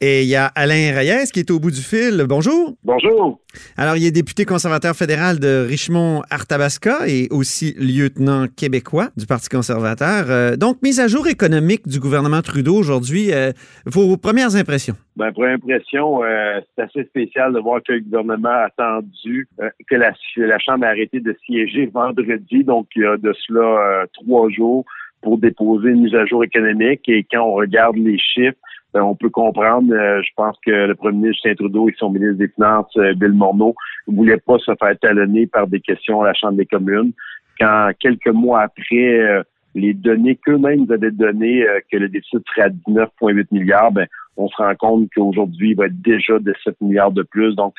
Et il y a Alain Reyes qui est au bout du fil. Bonjour. Bonjour. Alors, il est député conservateur fédéral de Richmond-Arthabasca et aussi lieutenant québécois du Parti conservateur. Euh, donc, mise à jour économique du gouvernement Trudeau aujourd'hui. Euh, vos premières impressions? Ben, première impression, euh, c'est assez spécial de voir que le gouvernement a attendu que la, la Chambre a arrêté de siéger vendredi, donc il y a de cela trois jours, pour déposer une mise à jour économique. Et quand on regarde les chiffres, on peut comprendre. Euh, je pense que le premier ministre Justin Trudeau et son ministre des Finances, euh, Bill Morneau, ne voulaient pas se faire talonner par des questions à la Chambre des communes. Quand quelques mois après, euh, les données qu'eux-mêmes avaient données que le déficit serait à 19,8 milliards, ben, on se rend compte qu'aujourd'hui, il va être déjà de 7 milliards de plus. Donc,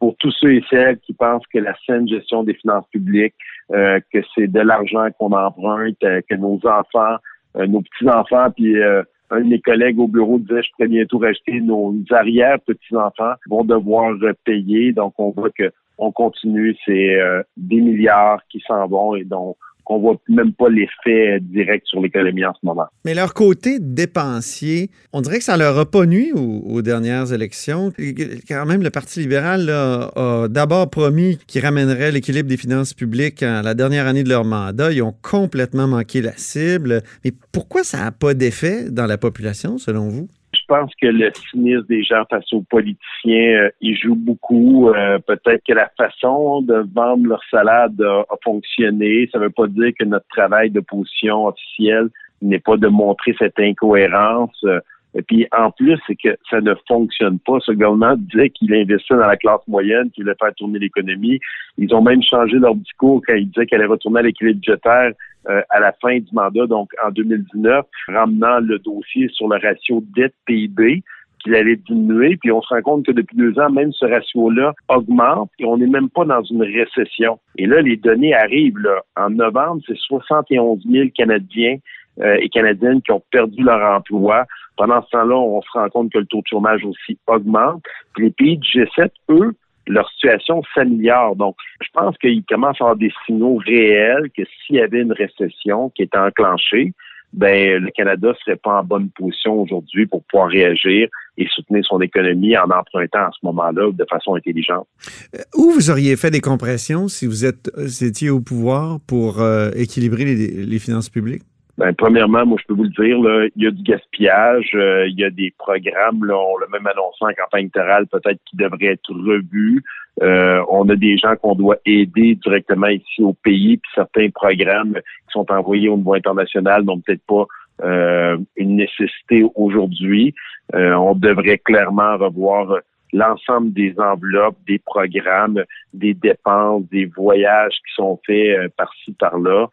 pour tous ceux et celles qui pensent que la saine gestion des finances publiques, que c'est de l'argent qu'on emprunte, que nos enfants, nos petits-enfants, puis un de mes collègues au bureau disait je pourrais bientôt racheter nos arrière petits-enfants vont devoir payer. Donc, on voit que on continue, c'est euh, des milliards qui s'en vont et donc qu'on voit même pas l'effet direct sur l'économie en ce moment. Mais leur côté dépensier, on dirait que ça leur a pas nuit aux, dernières élections. Quand même, le Parti libéral a d'abord promis qu'il ramènerait l'équilibre des finances publiques à la dernière année de leur mandat. Ils ont complètement manqué la cible. Mais pourquoi ça n'a pas d'effet dans la population, selon vous? Je pense que le cynisme des gens face aux politiciens, euh, il joue beaucoup. Euh, peut-être que la façon de vendre leur salade a, fonctionné. Ça ne veut pas dire que notre travail de position officielle n'est pas de montrer cette incohérence. Et puis, en plus, c'est que ça ne fonctionne pas. Ce gouvernement disait qu'il investissait dans la classe moyenne, qu'il voulait faire tourner l'économie. Ils ont même changé leur discours quand ils disaient qu'elle allait retourner à l'équilibre budgétaire euh, à la fin du mandat, donc en 2019, ramenant le dossier sur le ratio dette-PIB qu'il allait diminuer. Puis on se rend compte que depuis deux ans, même ce ratio-là augmente et on n'est même pas dans une récession. Et là, les données arrivent. Là. En novembre, c'est 71 000 Canadiens euh, et Canadiennes qui ont perdu leur emploi. Pendant ce temps-là, on se rend compte que le taux de chômage aussi augmente. Puis les pays du G7, eux, leur situation s'améliore. Donc, je pense qu'ils commencent à avoir des signaux réels que s'il y avait une récession qui était enclenchée, ben le Canada serait pas en bonne position aujourd'hui pour pouvoir réagir et soutenir son économie en empruntant à ce moment-là de façon intelligente. Euh, où vous auriez fait des compressions si vous êtes, étiez au pouvoir pour euh, équilibrer les finances publiques? Ben, premièrement, moi, je peux vous le dire, là, il y a du gaspillage, euh, il y a des programmes, là, on l'a même annoncé en campagne électorale, peut-être qui devraient être revus. Euh, on a des gens qu'on doit aider directement ici au pays, puis certains programmes qui sont envoyés au niveau international n'ont peut-être pas euh, une nécessité aujourd'hui. on devrait clairement revoir l'ensemble des enveloppes, des programmes, des dépenses, des voyages qui sont faits par-ci, par-là.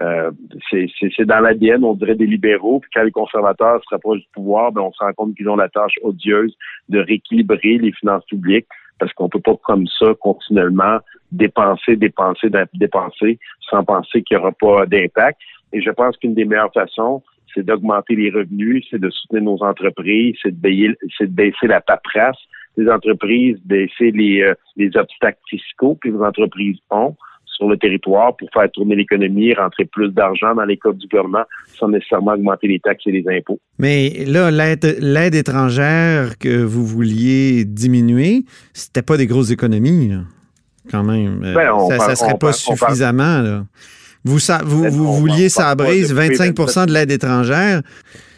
Euh, c'est dans l'ADN, on dirait des libéraux. Puis quand les conservateurs se rapprochent du pouvoir, ben on se rend compte qu'ils ont la tâche odieuse de rééquilibrer les finances publiques parce qu'on peut pas comme ça continuellement dépenser, dépenser, dépenser sans penser qu'il n'y aura pas d'impact. Et je pense qu'une des meilleures façons, c'est d'augmenter les revenus, c'est de soutenir nos entreprises, c'est de, de baisser la paperasse des entreprises, baisser les, euh, les obstacles fiscaux que les entreprises ont sur le territoire pour faire tourner l'économie, rentrer plus d'argent dans les codes du gouvernement sans nécessairement augmenter les taxes et les impôts. Mais là, l'aide étrangère que vous vouliez diminuer, c'était pas des grosses économies, quand même. Euh, ben, ça, ne serait pas suffisamment. Vous, vous, ben, vous vouliez sabrer 25% de l'aide étrangère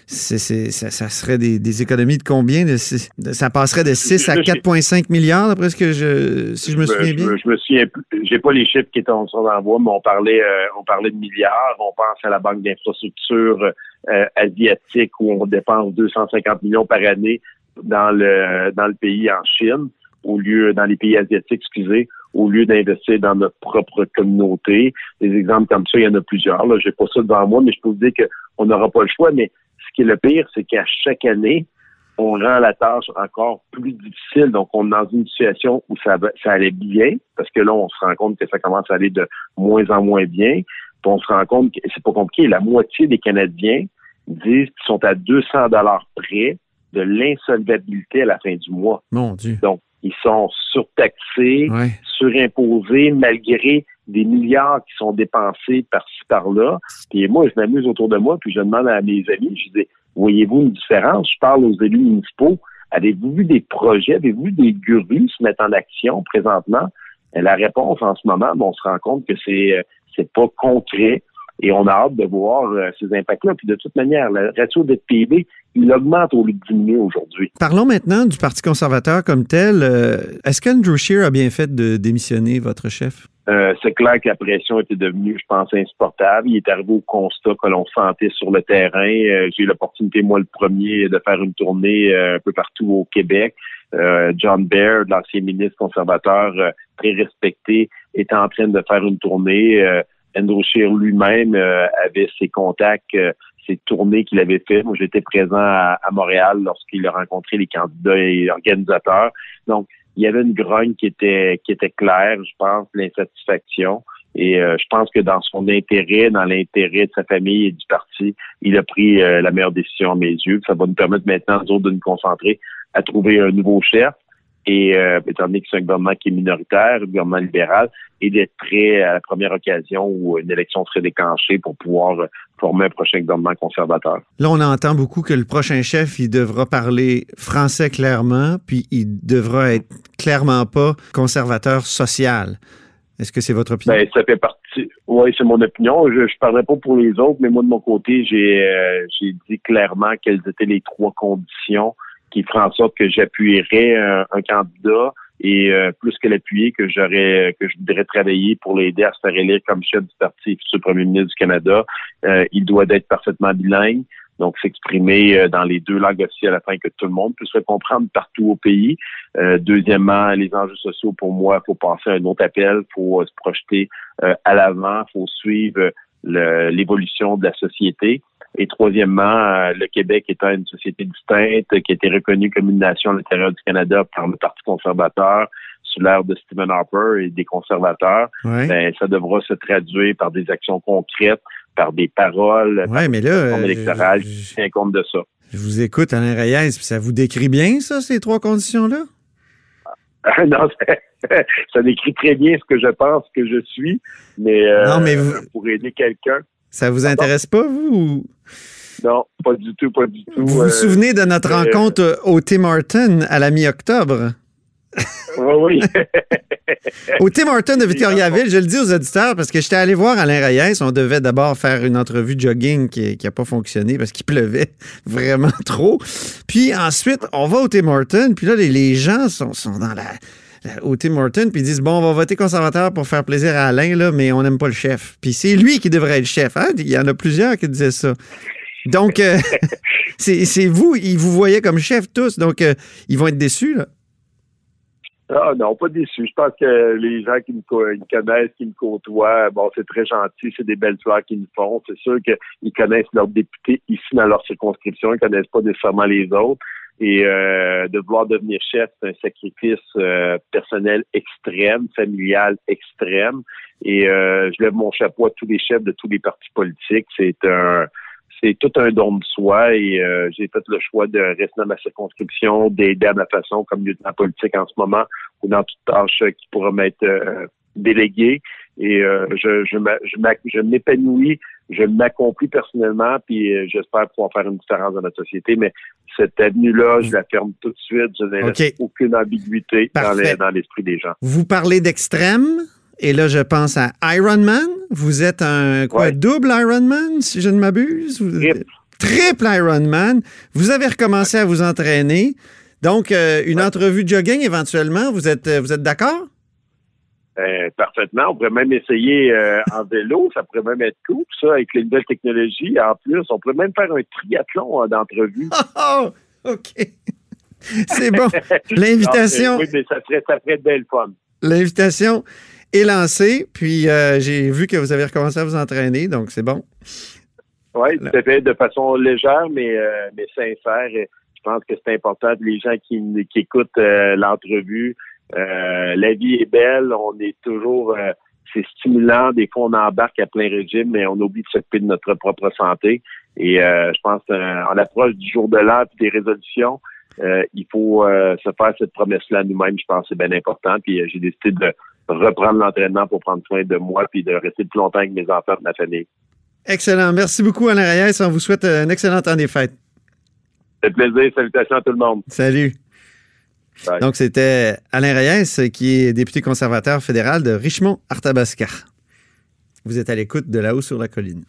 ça, serait des, économies de combien? ça passerait de 6 à 4,5 milliards, d'après ce que je, si je me souviens bien? Je, me souviens j'ai pas les chiffres qui étaient en voie, mais on parlait, euh, on parlait de milliards. On pense à la Banque d'infrastructure euh, asiatique où on dépense 250 millions par année dans le, dans le pays en Chine, au lieu, dans les pays asiatiques, excusez, au lieu d'investir dans notre propre communauté. Des exemples comme ça, il y en a plusieurs. Là, j'ai pas ça devant moi, mais je peux vous dire qu'on n'aura pas le choix. Mais qui est le pire, c'est qu'à chaque année, on rend la tâche encore plus difficile. Donc, on est dans une situation où ça, ça allait bien, parce que là, on se rend compte que ça commence à aller de moins en moins bien. Puis on se rend compte que c'est pas compliqué. La moitié des Canadiens disent qu'ils sont à 200 dollars près de l'insolvabilité à la fin du mois. Mon Dieu. Donc, ils sont surtaxés, surimposés, malgré des milliards qui sont dépensés par-ci, par-là. Puis moi, je m'amuse autour de moi, puis je demande à mes amis, je dis, voyez-vous une différence? Je parle aux élus municipaux. Avez-vous vu des projets? Avez-vous vu des gurus se mettre en action présentement? la réponse en ce moment, on se rend compte que c'est c'est pas concret. Et on a hâte de voir euh, ces impacts-là. Puis de toute manière, le ratio de PIB, il augmente au lieu de diminuer aujourd'hui. Parlons maintenant du Parti conservateur comme tel. Euh, est-ce qu'Andrew Scheer a bien fait de démissionner, votre chef? Euh, c'est clair que la pression était devenue, je pense, insupportable. Il est arrivé au constat que l'on sentait sur le terrain. J'ai eu l'opportunité, moi, le premier, de faire une tournée un peu partout au Québec. John Baird, l'ancien ministre conservateur très respecté, était en train de faire une tournée. Andrew Scheer lui-même euh, avait ses contacts, euh, ses tournées qu'il avait fait. Moi, j'étais présent à, Montréal lorsqu'il a rencontré les candidats et organisateurs. Donc, il y avait une grogne qui était qui était claire, je pense, l'insatisfaction. Et euh, je pense que dans son intérêt, dans l'intérêt de sa famille et du parti, il a pris la meilleure décision à mes yeux. Ça va nous permettre maintenant, nous autres, de nous concentrer à trouver un nouveau chef et euh, étant donné que c'est un gouvernement qui est minoritaire, un gouvernement libéral, et d'être prêt à la première occasion où une élection serait déclenchée pour pouvoir former un prochain gouvernement conservateur. Là, on entend beaucoup que le prochain chef, il devra parler français clairement, puis il devra être clairement pas conservateur social. Est-ce que c'est votre opinion? Ben, ça fait partie. Oui, c'est mon opinion. Je ne parlerai pas pour les autres, mais moi, de mon côté, j'ai euh, j'ai dit clairement quelles étaient les trois conditions qui ferait en sorte que j'appuierais un, candidat et euh, plus que l'appuyer, que j'aurais que je voudrais travailler pour l'aider à se faire élire comme chef du parti futur premier ministre du Canada. Euh, il doit être parfaitement bilingue, donc s'exprimer euh, dans les deux langues officielles afin que tout le monde puisse le comprendre partout au pays. deuxièmement, les enjeux sociaux pour moi, faut passer à un autre appel, faut se projeter à l'avant, faut suivre l'évolution de la société. Et troisièmement, euh, le Québec étant une société distincte qui a été reconnue comme une nation à l'intérieur du Canada par le Parti conservateur sous l'ère de Stephen Harper et des conservateurs, ben, ça devra se traduire par des actions concrètes, par des paroles, ouais, par mais là, électorale qui tient compte de ça. Je vous écoute, Alain Reyes, ça vous décrit bien, ça, ces trois conditions-là? non, ça, décrit très bien ce que je pense que je suis, mais, euh, mais pour aider quelqu'un. Ça vous intéresse pas, vous? Non, pas du tout, pas du tout. Vous vous euh, souvenez de notre euh, rencontre au Tim Horton à la mi-octobre? Oui, oui. au Tim Horton de Victoriaville, je le dis aux auditeurs parce que j'étais allé voir Alain Reyes. On devait d'abord faire une entrevue jogging qui n'a pas fonctionné parce qu'il pleuvait vraiment trop. Puis ensuite, on va au Tim Horton. Puis là, les, gens sont, dans la au Tim Horton, puis ils disent Bon, on va voter conservateur pour faire plaisir à Alain, là, mais on n'aime pas le chef. Puis c'est lui qui devrait être chef. Hein? Il y en a plusieurs qui disaient ça. Donc, euh, c'est vous, ils vous voyaient comme chef tous, donc euh, ils vont être déçus, là. Ah non, pas déçus. Je pense que les gens qui me, connaissent, qui me côtoient, bon, c'est très gentil, c'est des belles fleurs qu'ils me font. C'est sûr qu'ils connaissent leurs députés ici dans leur circonscription, ils connaissent pas nécessairement les autres. Et euh, de vouloir devenir chef, c'est un sacrifice euh, personnel extrême, familial extrême. Et euh, je lève mon chapeau à tous les chefs de tous les partis politiques. C'est un c'est tout un don de soi et j'ai fait le choix de rester dans ma circonscription, d'aider à ma façon comme lieutenant politique en ce moment ou dans toute tâche qui pourra m'être déléguée. Et je, je, je m'épanouis je m'accomplis personnellement, puis euh, j'espère pouvoir faire une différence dans notre société. Mais cette avenue-là, je la ferme tout de suite. Je n'ai aucune ambiguïté dans l'esprit des gens. Vous parlez d'extrême, et là, je pense à Ironman. Vous êtes un quoi, double Ironman, si je ne m'abuse? Triple. Triple Ironman. Vous avez recommencé à vous entraîner. Donc, euh, une entrevue de jogging éventuellement, vous êtes, vous êtes d'accord? Euh, parfaitement. On pourrait même essayer euh, en vélo, ça pourrait même être cool, ça, avec les nouvelles technologies. En plus, on pourrait même faire un triathlon euh, d'entrevue. Oh, OK. C'est bon. L'invitation. oui, mais ça serait, ça serait belle fun. L'invitation est lancée, puis j'ai vu que vous avez recommencé à vous entraîner, donc c'est bon. Oui, ça fait de façon légère, mais, mais sincère. Je pense que c'est important les gens qui, qui écoutent l'entrevue euh, la vie est belle, on est toujours, euh, c'est stimulant. Des fois, on embarque à plein régime, mais on oublie de s'occuper de notre propre santé. Et euh, je pense qu'en approche du jour de l'an et des résolutions, il faut se faire cette promesse-là nous-mêmes. Je pense que c'est bien important. Puis j'ai décidé de reprendre l'entraînement pour prendre soin de moi puis de rester plus longtemps avec mes enfants et ma famille. Excellent. Merci beaucoup, Alain Reyes. On vous souhaite euh, un excellent temps des fêtes. C'est plaisir. Salutations à tout le monde. Salut. Donc, c'était Alain Reyes, qui est député conservateur fédéral de Richmond-Arthabasca. Vous êtes à l'écoute de là-haut sur la colline.